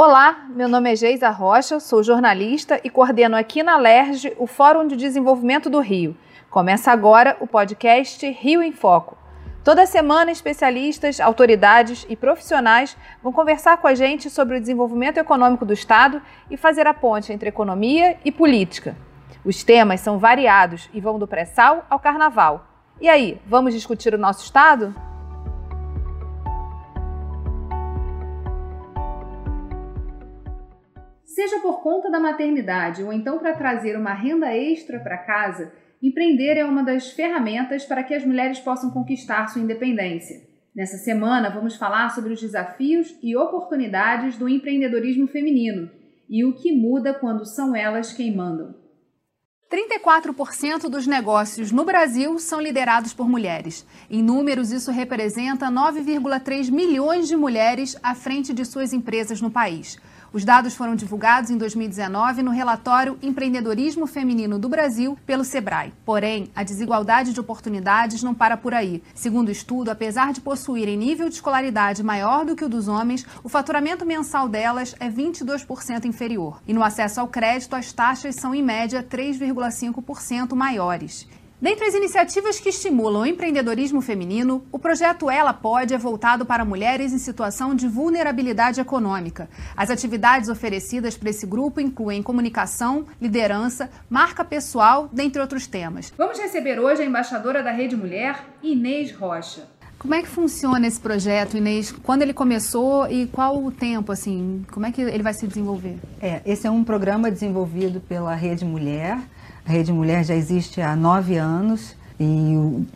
Olá, meu nome é Geisa Rocha, sou jornalista e coordeno aqui na LERJ o Fórum de Desenvolvimento do Rio. Começa agora o podcast Rio em Foco. Toda semana, especialistas, autoridades e profissionais vão conversar com a gente sobre o desenvolvimento econômico do Estado e fazer a ponte entre economia e política. Os temas são variados e vão do pré-sal ao carnaval. E aí, vamos discutir o nosso Estado? Seja por conta da maternidade ou então para trazer uma renda extra para casa, empreender é uma das ferramentas para que as mulheres possam conquistar sua independência. Nessa semana, vamos falar sobre os desafios e oportunidades do empreendedorismo feminino e o que muda quando são elas quem mandam. 34% dos negócios no Brasil são liderados por mulheres. Em números, isso representa 9,3 milhões de mulheres à frente de suas empresas no país. Os dados foram divulgados em 2019 no relatório Empreendedorismo Feminino do Brasil pelo Sebrae. Porém, a desigualdade de oportunidades não para por aí. Segundo o estudo, apesar de possuírem nível de escolaridade maior do que o dos homens, o faturamento mensal delas é 22% inferior. E no acesso ao crédito, as taxas são em média 3,5% maiores. Dentre as iniciativas que estimulam o empreendedorismo feminino, o projeto Ela Pode é voltado para mulheres em situação de vulnerabilidade econômica. As atividades oferecidas para esse grupo incluem comunicação, liderança, marca pessoal, dentre outros temas. Vamos receber hoje a embaixadora da Rede Mulher, Inês Rocha. Como é que funciona esse projeto, Inês? Quando ele começou e qual o tempo, assim? Como é que ele vai se desenvolver? É, esse é um programa desenvolvido pela Rede Mulher a Rede Mulher já existe há nove anos e o,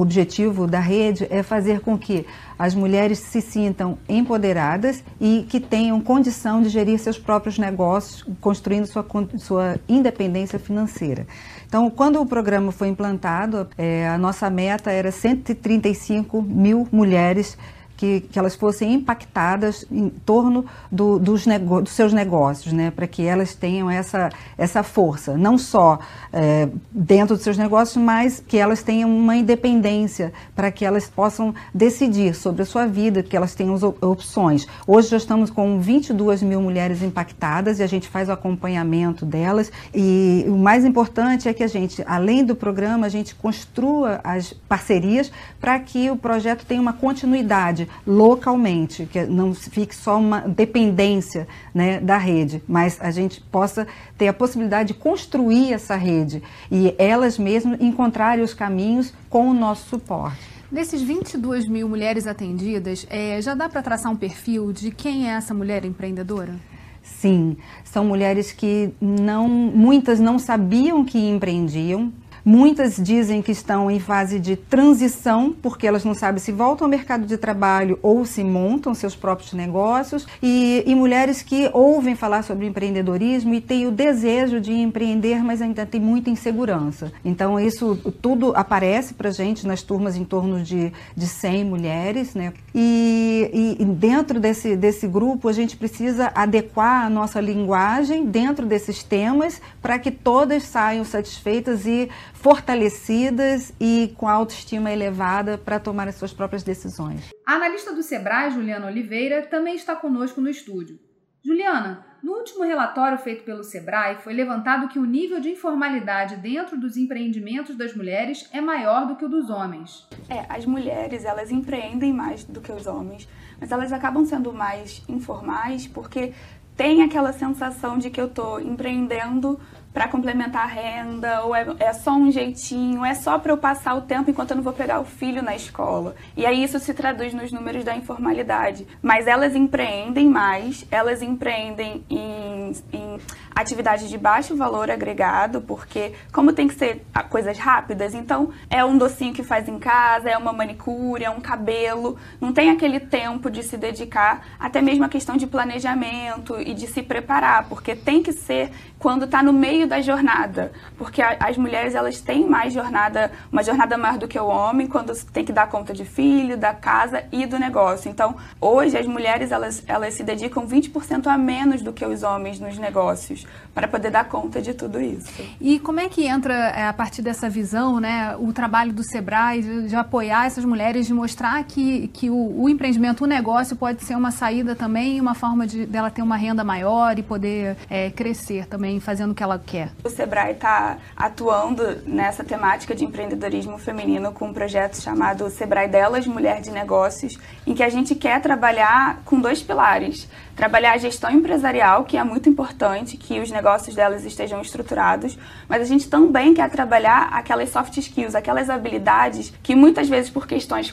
objetivo da rede é fazer com que as mulheres se sintam empoderadas e que tenham condição de gerir seus próprios negócios, construindo sua, sua independência financeira. Então, quando o programa foi implantado, é, a nossa meta era 135 mil mulheres que, que elas fossem impactadas em torno do, dos, dos, seus negócios, né, para que elas tenham essa, essa força, não só é, dentro dos seus negócios, mas que elas tenham uma independência para que elas possam decidir sobre a sua vida, que elas tenham opções. Hoje já estamos com 22 mil mulheres impactadas e a gente faz o acompanhamento delas. E o mais importante é que a gente, além do programa, a gente construa as parcerias para que o projeto tenha uma continuidade localmente, que não fique só uma dependência né, da rede, mas a gente possa ter a possibilidade de construir essa rede e elas mesmas encontrarem os caminhos com o nosso suporte. Desses 22 mil mulheres atendidas, é, já dá para traçar um perfil de quem é essa mulher empreendedora? Sim, são mulheres que não, muitas não sabiam que empreendiam, Muitas dizem que estão em fase de transição, porque elas não sabem se voltam ao mercado de trabalho ou se montam seus próprios negócios. E, e mulheres que ouvem falar sobre empreendedorismo e têm o desejo de empreender, mas ainda tem muita insegurança. Então, isso tudo aparece para gente nas turmas em torno de, de 100 mulheres. Né? E, e dentro desse, desse grupo, a gente precisa adequar a nossa linguagem dentro desses temas para que todas saiam satisfeitas e fortalecidas e com autoestima elevada para tomar as suas próprias decisões. A analista do Sebrae, Juliana Oliveira, também está conosco no estúdio. Juliana, no último relatório feito pelo Sebrae, foi levantado que o nível de informalidade dentro dos empreendimentos das mulheres é maior do que o dos homens. É, as mulheres, elas empreendem mais do que os homens, mas elas acabam sendo mais informais porque tem aquela sensação de que eu estou empreendendo para complementar a renda, ou é, é, só um jeitinho, é só para eu passar o tempo enquanto eu não vou pegar o filho na escola. E aí isso se traduz nos números da informalidade. Mas elas empreendem mais, elas empreendem em, em atividades de baixo valor agregado, porque como tem que ser coisas rápidas, então é um docinho que faz em casa, é uma manicure, é um cabelo, não tem aquele tempo de se dedicar, até mesmo a questão de planejamento e de se preparar, porque tem que ser quando está no meio da jornada, porque a, as mulheres elas têm mais jornada, uma jornada maior do que o homem, quando tem que dar conta de filho, da casa e do negócio. Então, hoje as mulheres elas, elas se dedicam 20% a menos do que os homens nos negócios para poder dar conta de tudo isso. E como é que entra, é, a partir dessa visão, né, o trabalho do Sebrae de, de apoiar essas mulheres, de mostrar que, que o, o, empreendimento, o negócio pode ser uma saída também, uma forma de dela ter uma renda maior e poder é, crescer também, fazendo o que ela quer? O Sebrae está atuando nessa temática de empreendedorismo feminino com um projeto chamado Sebrae Delas, Mulher de Negócios, em que a gente quer trabalhar com dois pilares trabalhar a gestão empresarial, que é muito importante, que os negócios delas estejam estruturados, mas a gente também quer trabalhar aquelas soft skills, aquelas habilidades que muitas vezes por questões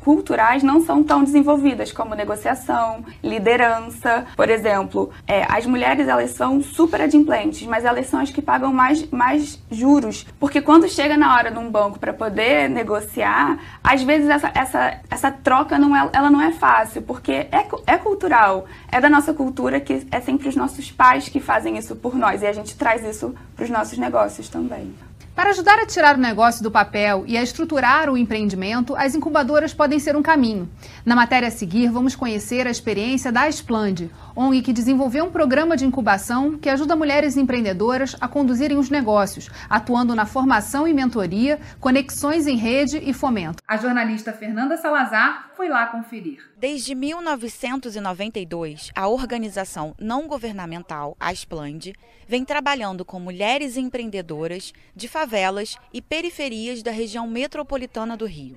culturais não são tão desenvolvidas, como negociação, liderança. Por exemplo, é, as mulheres elas são super adimplentes, mas elas são as que pagam mais, mais juros, porque quando chega na hora de um banco para poder negociar, às vezes essa, essa, essa troca não é, ela não é fácil, porque é, é cultural, é da nossa cultura que é sempre os nossos pais que fazem isso por nós. E a gente traz isso para os nossos negócios também. Para ajudar a tirar o negócio do papel e a estruturar o empreendimento, as incubadoras podem ser um caminho. Na matéria a seguir, vamos conhecer a experiência da Esplande, ONG que desenvolveu um programa de incubação que ajuda mulheres empreendedoras a conduzirem os negócios, atuando na formação e mentoria, conexões em rede e fomento. A jornalista Fernanda Salazar foi lá conferir. Desde 1992, a organização não governamental Asplande vem trabalhando com mulheres empreendedoras de favelas e periferias da região metropolitana do Rio.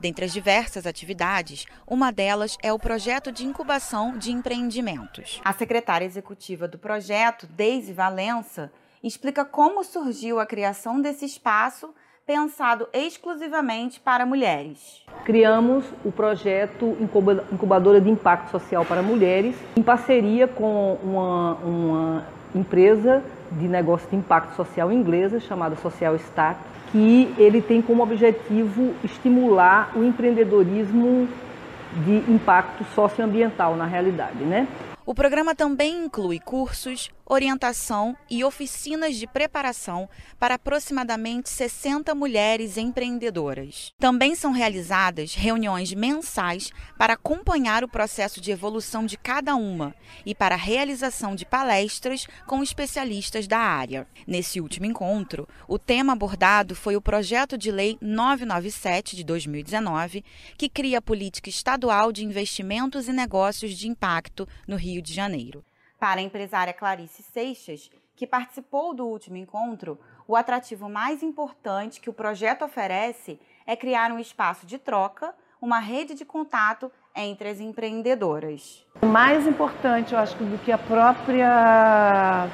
Dentre as diversas atividades, uma delas é o projeto de incubação de empreendimentos. A secretária executiva do projeto, Deise Valença, explica como surgiu a criação desse espaço pensado exclusivamente para mulheres. Criamos o projeto Incubadora de Impacto Social para Mulheres, em parceria com uma, uma empresa de negócio de impacto social inglesa chamada Social Stack, que ele tem como objetivo estimular o empreendedorismo de impacto socioambiental na realidade, né? O programa também inclui cursos, orientação e oficinas de preparação para aproximadamente 60 mulheres empreendedoras. Também são realizadas reuniões mensais para acompanhar o processo de evolução de cada uma e para a realização de palestras com especialistas da área. Nesse último encontro, o tema abordado foi o projeto de lei 997 de 2019, que cria a política estadual de investimentos e negócios de impacto no Rio de Janeiro. Para a empresária Clarice Seixas, que participou do último encontro, o atrativo mais importante que o projeto oferece é criar um espaço de troca, uma rede de contato entre as empreendedoras. O mais importante, eu acho, do que a própria,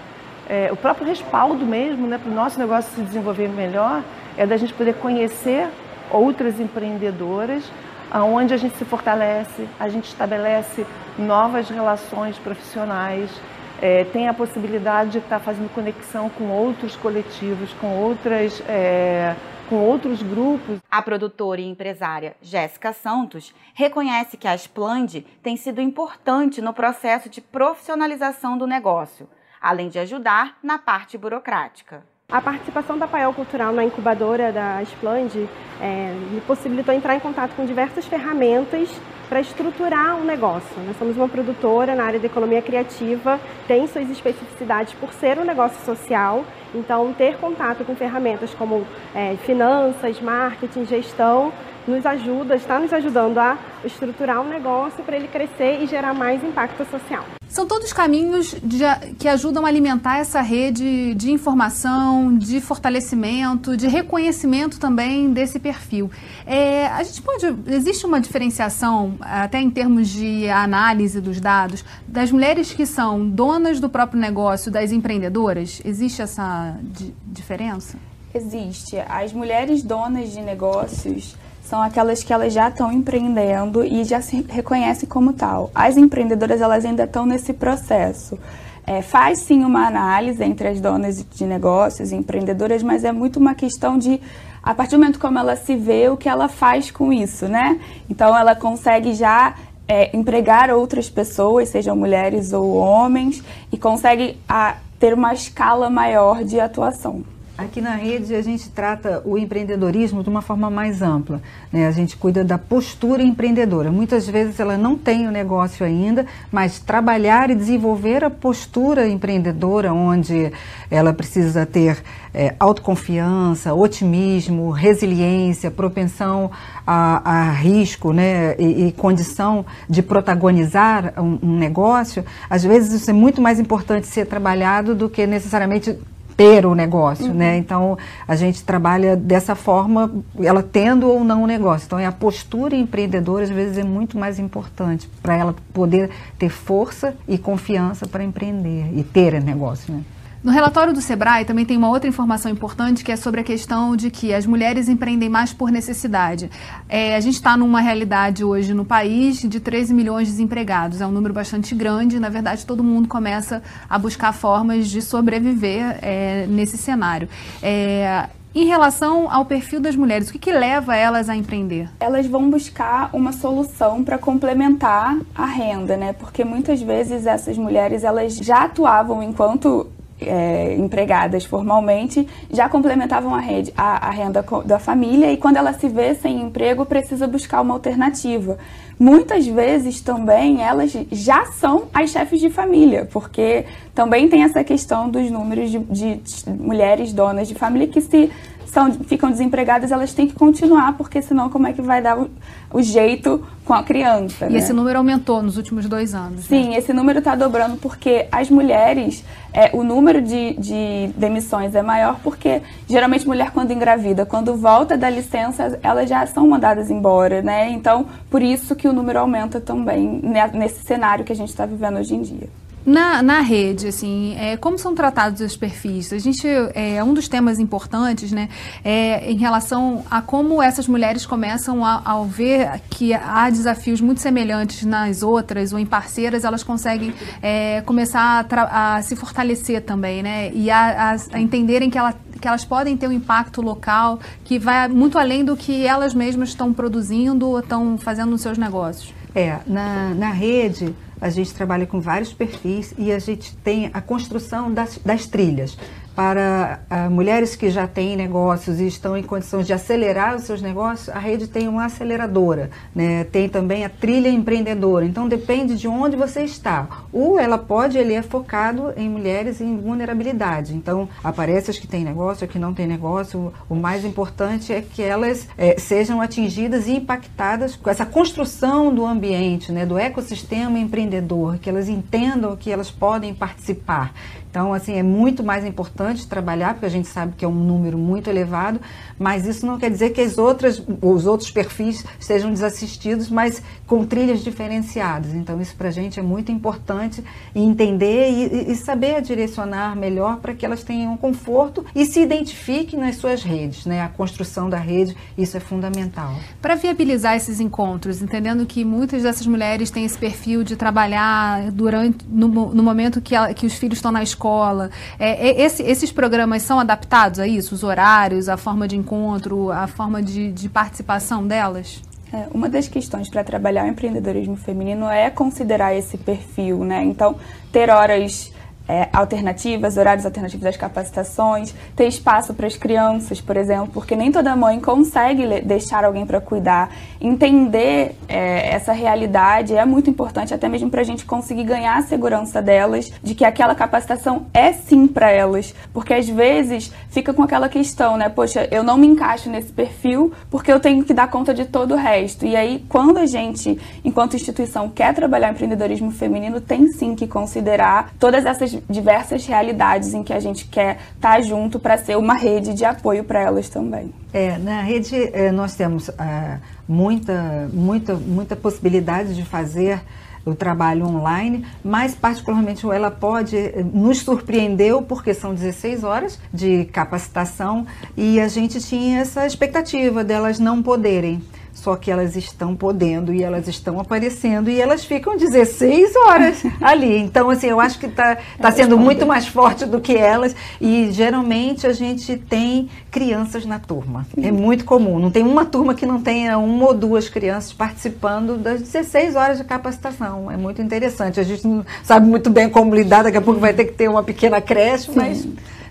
é, o próprio respaldo mesmo, né, para o nosso negócio se desenvolver melhor, é da gente poder conhecer outras empreendedoras, aonde a gente se fortalece, a gente estabelece novas relações profissionais, é, tem a possibilidade de estar fazendo conexão com outros coletivos, com outras. É, com outros grupos. A produtora e empresária Jéssica Santos reconhece que a Splend tem sido importante no processo de profissionalização do negócio, além de ajudar na parte burocrática. A participação da Paiol Cultural na incubadora da Splend é, me possibilitou entrar em contato com diversas ferramentas para estruturar um negócio. Nós somos uma produtora na área da economia criativa, tem suas especificidades por ser um negócio social, então ter contato com ferramentas como é, finanças, marketing, gestão nos ajuda, está nos ajudando a estruturar um negócio para ele crescer e gerar mais impacto social. São todos caminhos de, que ajudam a alimentar essa rede de informação, de fortalecimento, de reconhecimento também desse perfil. É, a gente pode. Existe uma diferenciação, até em termos de análise dos dados, das mulheres que são donas do próprio negócio, das empreendedoras? Existe essa diferença? Existe. As mulheres donas de negócios são aquelas que elas já estão empreendendo e já se reconhecem como tal. As empreendedoras elas ainda estão nesse processo. É, faz sim uma análise entre as donas de negócios empreendedoras, mas é muito uma questão de a partir do momento como ela se vê, o que ela faz com isso, né? Então ela consegue já é, empregar outras pessoas, sejam mulheres ou homens, e consegue a, ter uma escala maior de atuação. Aqui na rede a gente trata o empreendedorismo de uma forma mais ampla. Né? A gente cuida da postura empreendedora. Muitas vezes ela não tem o negócio ainda, mas trabalhar e desenvolver a postura empreendedora, onde ela precisa ter é, autoconfiança, otimismo, resiliência, propensão a, a risco né? E, e, condição de protagonizar um, um negócio, às vezes isso é muito mais importante ser trabalhado do que necessariamente ter o negócio, né? uhum. né? Então a gente trabalha dessa forma, ela tendo ou não o negócio. Então é a postura empreendedora às vezes é muito mais importante para ela poder ter força e confiança para empreender e ter negócio, né? No relatório do Sebrae também tem uma outra informação importante que é sobre a questão de que as mulheres empreendem mais por necessidade. É, a gente está numa realidade hoje no país de 13 milhões de desempregados. É um número bastante grande. Na verdade, todo mundo começa a buscar formas de sobreviver é, nesse cenário. É, em relação ao perfil das mulheres, o que, que, leva elas a empreender? Elas vão buscar uma solução para complementar a renda, né? Porque muitas vezes essas mulheres elas já atuavam enquanto é, empregadas formalmente já complementavam a, rede, a, a, renda da família e quando ela se vê sem emprego precisa buscar uma alternativa. Muitas vezes também elas já são as chefes de família, porque também tem essa questão dos números de, de mulheres donas de família que se são, ficam desempregadas, elas têm que continuar, porque senão como é que vai dar o, o jeito com a criança? E né? esse número aumentou nos últimos dois anos. Sim, né? esse número está dobrando porque as mulheres, é, o número de, de demissões é maior porque geralmente mulher quando engravida, quando volta da licença, elas já são mandadas embora, né? Então, por isso que o número aumenta também nesse cenário que a gente está vivendo hoje em dia. Na, na rede, assim, é, como são tratados os perfis? A gente, é, um dos temas importantes, né, é em relação a como essas mulheres começam a, ao ver que há desafios muito semelhantes nas outras ou em parceiras, elas conseguem é, começar a, a, se fortalecer também, né, e a, a, entenderem que ela que elas podem ter um impacto local que vai muito além do que elas mesmas estão produzindo ou estão fazendo nos seus negócios. É, na, na rede, a gente trabalha com vários perfis e a gente tem a construção das, das trilhas para uh, mulheres que já têm negócios e estão em condições de acelerar os seus negócios, a rede tem uma aceleradora, né? tem também a trilha empreendedora. Então depende de onde você está. Ou ela pode, ele é focado em mulheres em vulnerabilidade. Então aparece as que têm negócio, as que não têm negócio. O mais importante é que elas é, sejam atingidas e impactadas com essa construção do ambiente, né? do ecossistema empreendedor, que elas entendam que elas podem participar. Então, assim, é muito mais importante trabalhar, porque a gente sabe que é um número muito elevado, mas isso não quer dizer que as outras, os outros perfis estejam desassistidos, mas com trilhas diferenciadas. Então, isso para a gente é muito importante entender e, e saber direcionar melhor para que elas tenham conforto e se identifiquem nas suas redes. Né? A construção da rede, isso é fundamental. Para viabilizar esses encontros, entendendo que muitas dessas mulheres têm esse perfil de trabalhar durante no, no momento que, que os filhos estão na escola, escola. É, é, esse, esses programas são adaptados a isso? Os horários, a forma de encontro, a forma de, de participação delas? É, uma das questões para trabalhar o empreendedorismo feminino é considerar esse perfil, né? Então, ter horas é, alternativas, horários alternativos das capacitações, ter espaço para as crianças, por exemplo, porque nem toda mãe consegue deixar alguém para cuidar. Entender é, essa realidade é muito importante, até mesmo para a gente conseguir ganhar a segurança delas, de que aquela capacitação é sim para elas, porque às vezes fica com aquela questão, né? Poxa, eu não me encaixo nesse perfil porque eu tenho que dar conta de todo o resto. E aí, quando a gente, enquanto instituição, quer trabalhar empreendedorismo feminino, tem sim que considerar todas essas diversas realidades em que a gente quer estar tá junto para ser uma rede de apoio para elas também. É, na rede é, nós temos é, muita, muita, muita possibilidade de fazer o trabalho online, mas particularmente ela pode é, nos surpreendeu porque são 16 horas de capacitação e a gente tinha essa expectativa delas não poderem só que elas estão podendo e elas estão aparecendo e elas ficam 16 horas ali. Então, assim, eu acho que está tá sendo muito mais forte do que elas e geralmente a gente tem crianças na turma. É muito comum. Não tem uma turma que não tenha uma ou duas crianças participando das 16 horas de capacitação. É muito interessante. A gente não sabe muito bem como lidar, daqui a pouco vai ter que ter uma pequena creche, Sim. mas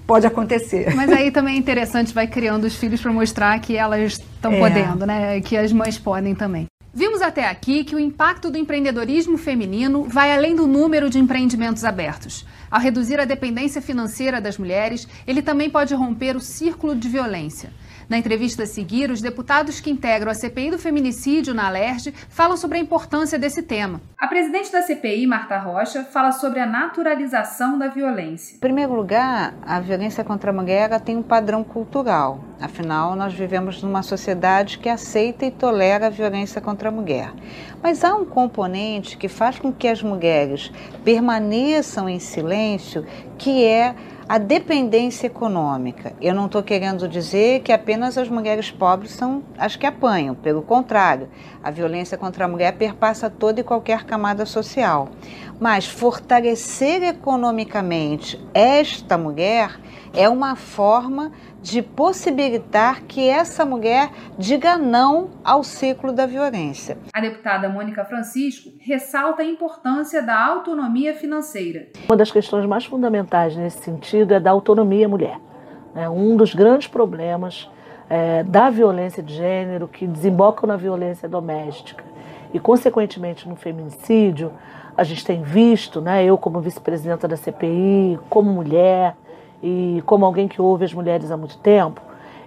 pode acontecer. Mas aí também é interessante, vai criando os filhos para mostrar que elas estão é. podendo, né? Que as mães podem também. Vimos até aqui que o impacto do empreendedorismo feminino vai além do número de empreendimentos abertos. Ao reduzir a dependência financeira das mulheres, ele também pode romper o círculo de violência. Na entrevista a seguir, os deputados que integram a CPI do feminicídio na Alerj falam sobre a importância desse tema. A presidente da CPI, Marta Rocha, fala sobre a naturalização da violência. Em primeiro lugar, a violência contra a mulher tem um padrão cultural. Afinal, nós vivemos numa sociedade que aceita e tolera a violência contra a mulher. Mas há um componente que faz com que as mulheres permaneçam em silêncio, que é a dependência econômica. Eu não estou querendo dizer que apenas as mulheres pobres são as que apanham, pelo contrário, a violência contra a mulher perpassa toda e qualquer camada social. Mas fortalecer economicamente esta mulher é uma forma de possibilitar que essa mulher diga não ao ciclo da violência. A deputada Mônica Francisco ressalta a importância da autonomia financeira. Uma das questões mais fundamentais nesse sentido é da autonomia mulher. É um dos grandes problemas é, da violência de gênero que desembocam na violência doméstica e, consequentemente, no feminicídio, a gente tem visto, né, eu como vice-presidenta da CPI, como mulher, e como alguém que ouve as mulheres há muito tempo,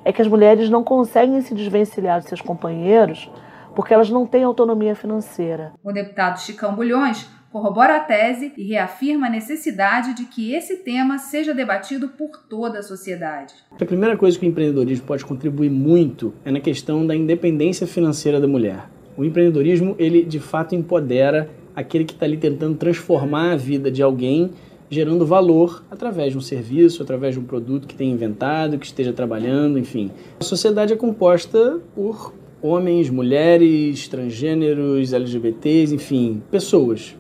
é que as mulheres não conseguem se desvencilhar dos seus companheiros porque elas não têm autonomia financeira. O deputado Chicão Bulhões corrobora a tese e reafirma a necessidade de que esse tema seja debatido por toda a sociedade. A primeira coisa que o empreendedorismo pode contribuir muito é na questão da independência financeira da mulher. O empreendedorismo, ele de fato empodera aquele que está ali tentando transformar a vida de alguém gerando valor através de um serviço, através de um produto que tenha inventado, que esteja trabalhando, enfim. A sociedade é composta por homens, mulheres, transgêneros, LGBTs, enfim, pessoas.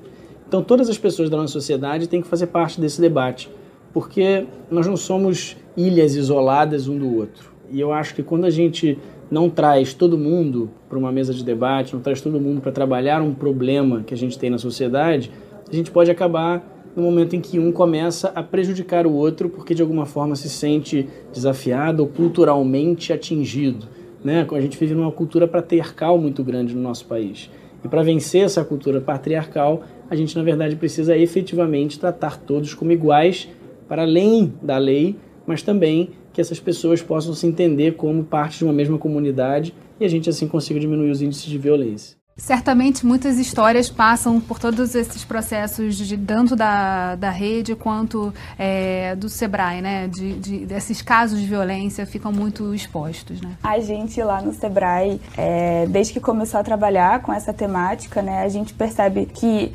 Então todas as pessoas da nossa sociedade têm que fazer parte desse debate, porque nós não somos ilhas isoladas um do outro. E eu acho que quando a gente não traz todo mundo para uma mesa de debate, não traz todo mundo para trabalhar um problema que a gente tem na sociedade, a gente pode acabar no momento em que um começa a prejudicar o outro porque de alguma forma se sente desafiado ou culturalmente atingido. Né? A gente vive numa cultura patriarcal muito grande no nosso país. E para vencer essa cultura patriarcal, a gente na verdade precisa efetivamente tratar todos como iguais, para além da lei, mas também que essas pessoas possam se entender como parte de uma mesma comunidade e a gente assim consiga diminuir os índices de violência. Certamente muitas histórias passam por todos esses processos de tanto da, da rede quanto é, do Sebrae, né? De, de, desses casos de violência ficam muito expostos, né? A gente lá no Sebrae, é, desde que começou a trabalhar com essa temática, né? A gente percebe que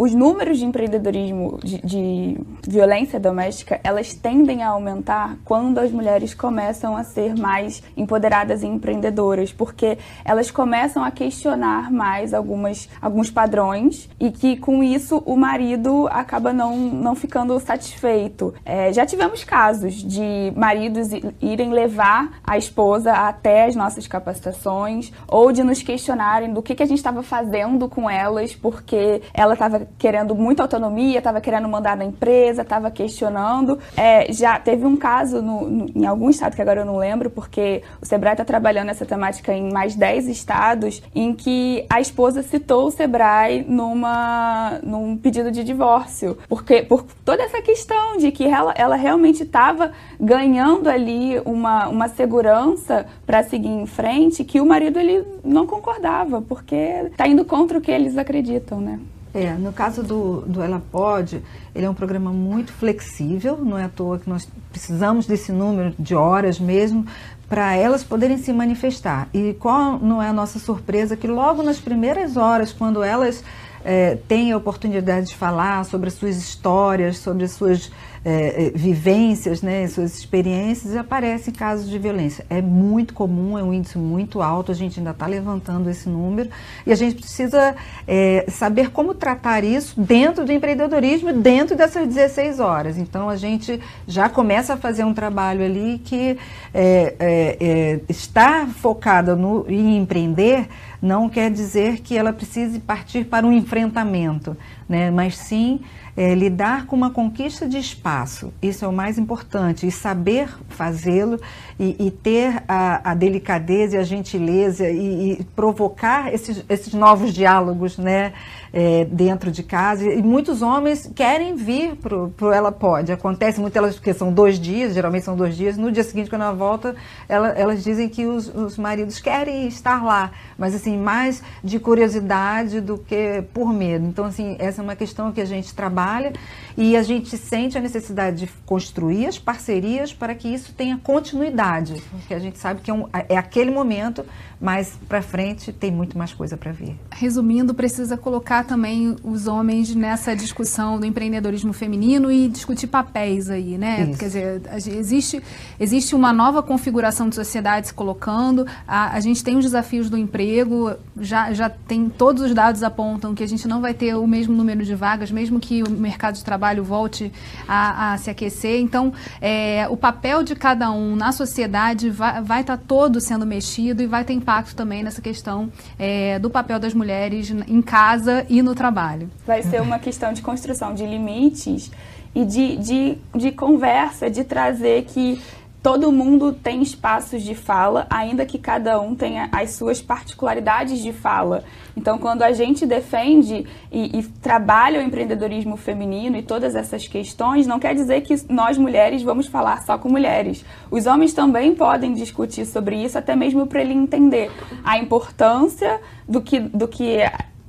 os números de empreendedorismo, de, de, violência doméstica, elas tendem a aumentar quando as mulheres começam a ser mais empoderadas e empreendedoras, porque elas começam a questionar mais algumas, alguns padrões e que com isso o marido acaba não, não ficando satisfeito. É, já tivemos casos de maridos irem levar a esposa até as nossas capacitações ou de nos questionarem do que, que a gente estava fazendo com elas porque ela estava querendo muita autonomia, estava querendo mandar na empresa, estava questionando. É, já teve um caso no, no, em algum estado que agora eu não lembro, porque o Sebrae está trabalhando essa temática em mais 10 estados, em que a esposa citou o Sebrae numa, num pedido de divórcio, porque por toda essa questão de que ela, ela realmente estava ganhando ali uma, uma segurança para seguir em frente, que o marido ele não concordava, porque está indo contra o que eles acreditam, né? É, no caso do, do Ela Pode, ele é um programa muito flexível, não é à toa que nós precisamos desse número de horas mesmo para elas poderem se manifestar. E qual não é a nossa surpresa que logo nas primeiras horas, quando elas é, têm a oportunidade de falar sobre as suas histórias, sobre as suas é, é, vivências, né, suas experiências, aparecem casos de violência. É muito comum, é um índice muito alto, a gente ainda está levantando esse número e a gente precisa é, saber como tratar isso dentro do empreendedorismo, dentro dessas 16 horas. Então a gente já começa a fazer um trabalho ali que é, é, é estar focada no, em empreender não quer dizer que ela precise partir para um enfrentamento né? mas sim é, lidar com uma conquista de espaço. Isso é o mais importante, e saber fazê-lo e, e, ter a, a, delicadeza e a gentileza e, e provocar esses, esses, novos diálogos né, é, dentro de casa. E muitos homens querem vir para o Ela Pode. Acontece muito elas, porque são dois dias, geralmente são dois dias. No dia seguinte, quando ela volta, ela, elas dizem que os, os maridos querem estar lá, mas assim, mais de curiosidade do que por medo. Então, assim, essa é uma questão que a gente trabalha e a gente sente a necessidade de construir as parcerias para que isso tenha continuidade, porque a gente sabe que é, um, é aquele momento, mas para frente tem muito mais coisa para vir. Resumindo, precisa colocar também os homens nessa discussão do empreendedorismo feminino e discutir papéis aí, né? Isso. Quer dizer, existe, existe uma nova configuração de sociedade se colocando, a, a gente tem os desafios do emprego, já, já tem todos os dados apontam que a gente não vai ter o mesmo número de vagas, mesmo que o mercado de trabalho trabalho volte a, a se aquecer. Então, é, o papel de cada um na sociedade vai, estar tá todo sendo mexido e vai ter impacto também nessa questão é, do papel das mulheres em casa e no trabalho. Vai ser uma questão de construção de limites e de, de, de conversa, de trazer que todo mundo tem espaços de fala, ainda que cada um tenha as suas particularidades de fala. Então, quando a gente defende e, e, trabalha o empreendedorismo feminino e todas essas questões, não quer dizer que nós mulheres vamos falar só com mulheres. Os homens também podem discutir sobre isso, até mesmo para ele entender a importância do que, do que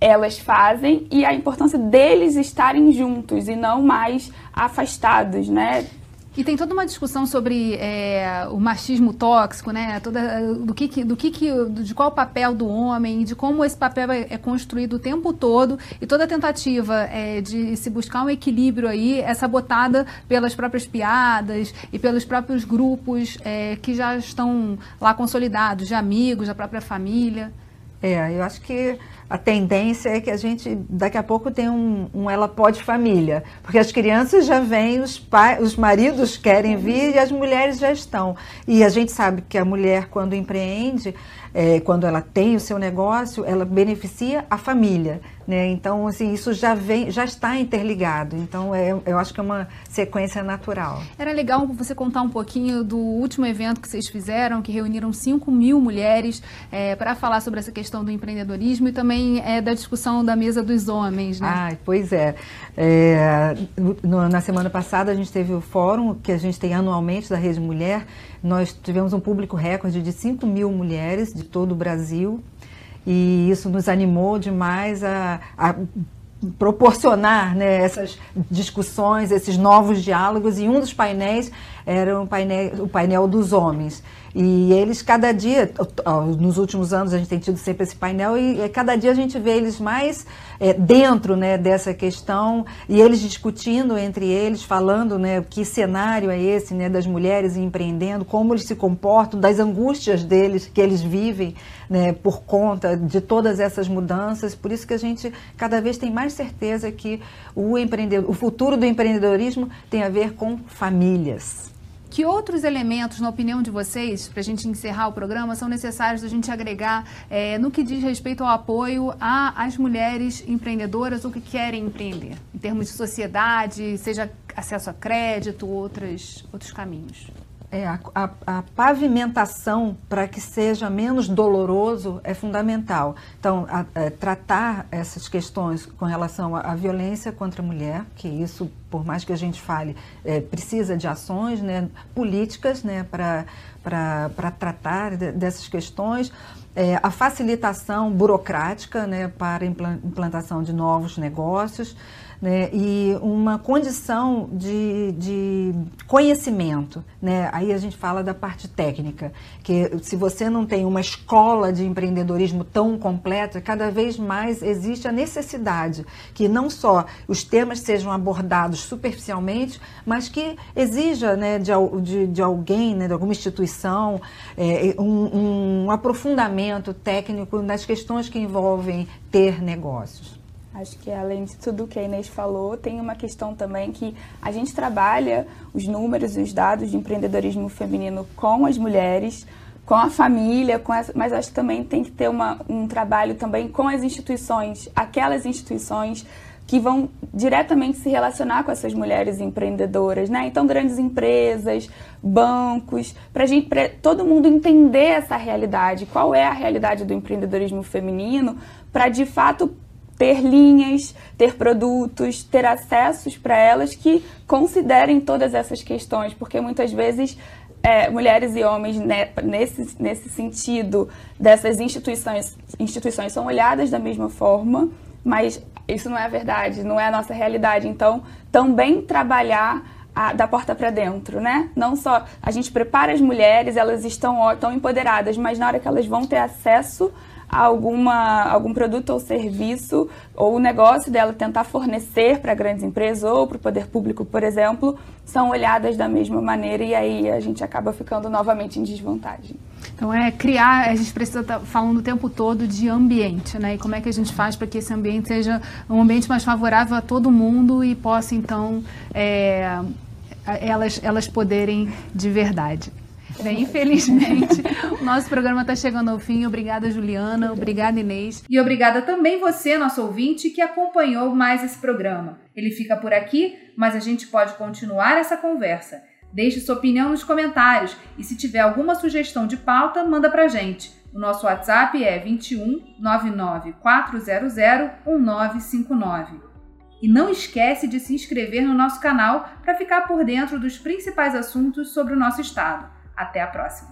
elas fazem e a importância deles estarem juntos e não mais afastados, né? E tem toda uma discussão sobre é, o machismo tóxico, né? Toda, do que, do que, de qual papel do homem, de como esse papel é, é construído o tempo todo e toda tentativa é, de se buscar um equilíbrio aí é sabotada pelas próprias piadas e pelos próprios grupos é, que já estão lá consolidados, de amigos, da própria família. É, eu acho que a tendência é que a gente daqui a pouco tem um, um ela pode família, porque as crianças já vêm, os pais, os maridos querem vir e as mulheres já estão. E a gente sabe que a mulher quando empreende, é, quando ela tem o seu negócio, ela beneficia a família. Né? Então, assim, isso já vem, já está interligado. Então, é, eu acho que é uma sequência natural. Era legal você contar um pouquinho do último evento que vocês fizeram, que reuniram 5 mil mulheres é, para falar sobre essa questão do empreendedorismo e também é, da discussão da mesa dos homens. Né? Ah, pois é. é no, na semana passada a gente teve o fórum que a gente tem anualmente da Rede Mulher. Nós tivemos um público recorde de 5 mil mulheres de todo o Brasil e isso nos animou demais a, a proporcionar né, essas discussões, esses novos diálogos, e um dos painéis era um painel, o painel dos homens. E eles, cada dia, nos últimos anos, a gente tem tido sempre esse painel, e cada dia a gente vê eles mais é, dentro né, dessa questão, e eles discutindo entre eles, falando né, que cenário é esse né, das mulheres empreendendo, como eles se comportam, das angústias deles, que eles vivem né, por conta de todas essas mudanças. Por isso que a gente cada vez tem mais certeza que o, empreendedor, o futuro do empreendedorismo tem a ver com famílias. Que outros elementos, na opinião de vocês, para a gente encerrar o programa, são necessários a gente agregar é, no que diz respeito ao apoio às mulheres empreendedoras ou que querem empreender, em termos de sociedade, seja acesso a crédito, outros, outros caminhos? É, a, a, a pavimentação para que seja menos doloroso é fundamental. Então, a, é, tratar essas questões com relação à, violência contra a mulher, que isso, por mais que a gente fale, é, precisa de ações né, políticas né, para tratar de, dessas questões. É, a facilitação burocrática né, para implantação de novos negócios né, e uma condição de, de conhecimento. Né? Aí a gente fala da parte técnica, que se você não tem uma escola de empreendedorismo tão completa, cada vez mais existe a necessidade que não só os temas sejam abordados superficialmente, mas que exija né, de, de, de alguém, né, de alguma instituição, é, um, um aprofundamento técnico nas questões que envolvem ter negócios. Acho que além de tudo que a Inês falou, tem uma questão também que a gente trabalha os números e os dados de empreendedorismo feminino com as mulheres, com a família, com mas acho que também tem que ter uma, um trabalho também com as instituições, aquelas instituições que vão diretamente se relacionar com essas mulheres empreendedoras, né? Então, grandes empresas, bancos, para gente, pra todo mundo entender essa realidade, qual é a realidade do empreendedorismo feminino, para de fato ter linhas, ter produtos, ter acessos para elas que considerem todas essas questões, porque muitas vezes é, mulheres e homens né, nesse, nesse sentido dessas instituições, instituições são olhadas da mesma forma, mas isso não é verdade, não é a nossa realidade. Então, também trabalhar a, da porta para dentro, né? Não só a gente prepara as mulheres, elas estão, estão empoderadas, mas na hora que elas vão ter acesso alguma, algum produto ou serviço ou o negócio dela tentar fornecer para grandes empresas ou para o poder público, por exemplo, são olhadas da mesma maneira e aí a gente acaba ficando novamente em desvantagem. Então é criar, a gente precisa estar tá falando o tempo todo de ambiente, né? E como é que a gente faz para que esse ambiente seja um ambiente mais favorável a todo mundo e possa então é, elas, elas poderem de verdade. Bem, infelizmente, o nosso programa está chegando ao fim. Obrigada, Juliana. Obrigada, Inês. E obrigada também você, nosso ouvinte, que acompanhou mais esse programa. Ele fica por aqui, mas a gente pode continuar essa conversa. Deixe sua opinião nos comentários e se tiver alguma sugestão de pauta, manda pra gente. O nosso WhatsApp é 21 99 400 1959. E não esquece de se inscrever no nosso canal para ficar por dentro dos principais assuntos sobre o nosso estado. Até a próxima!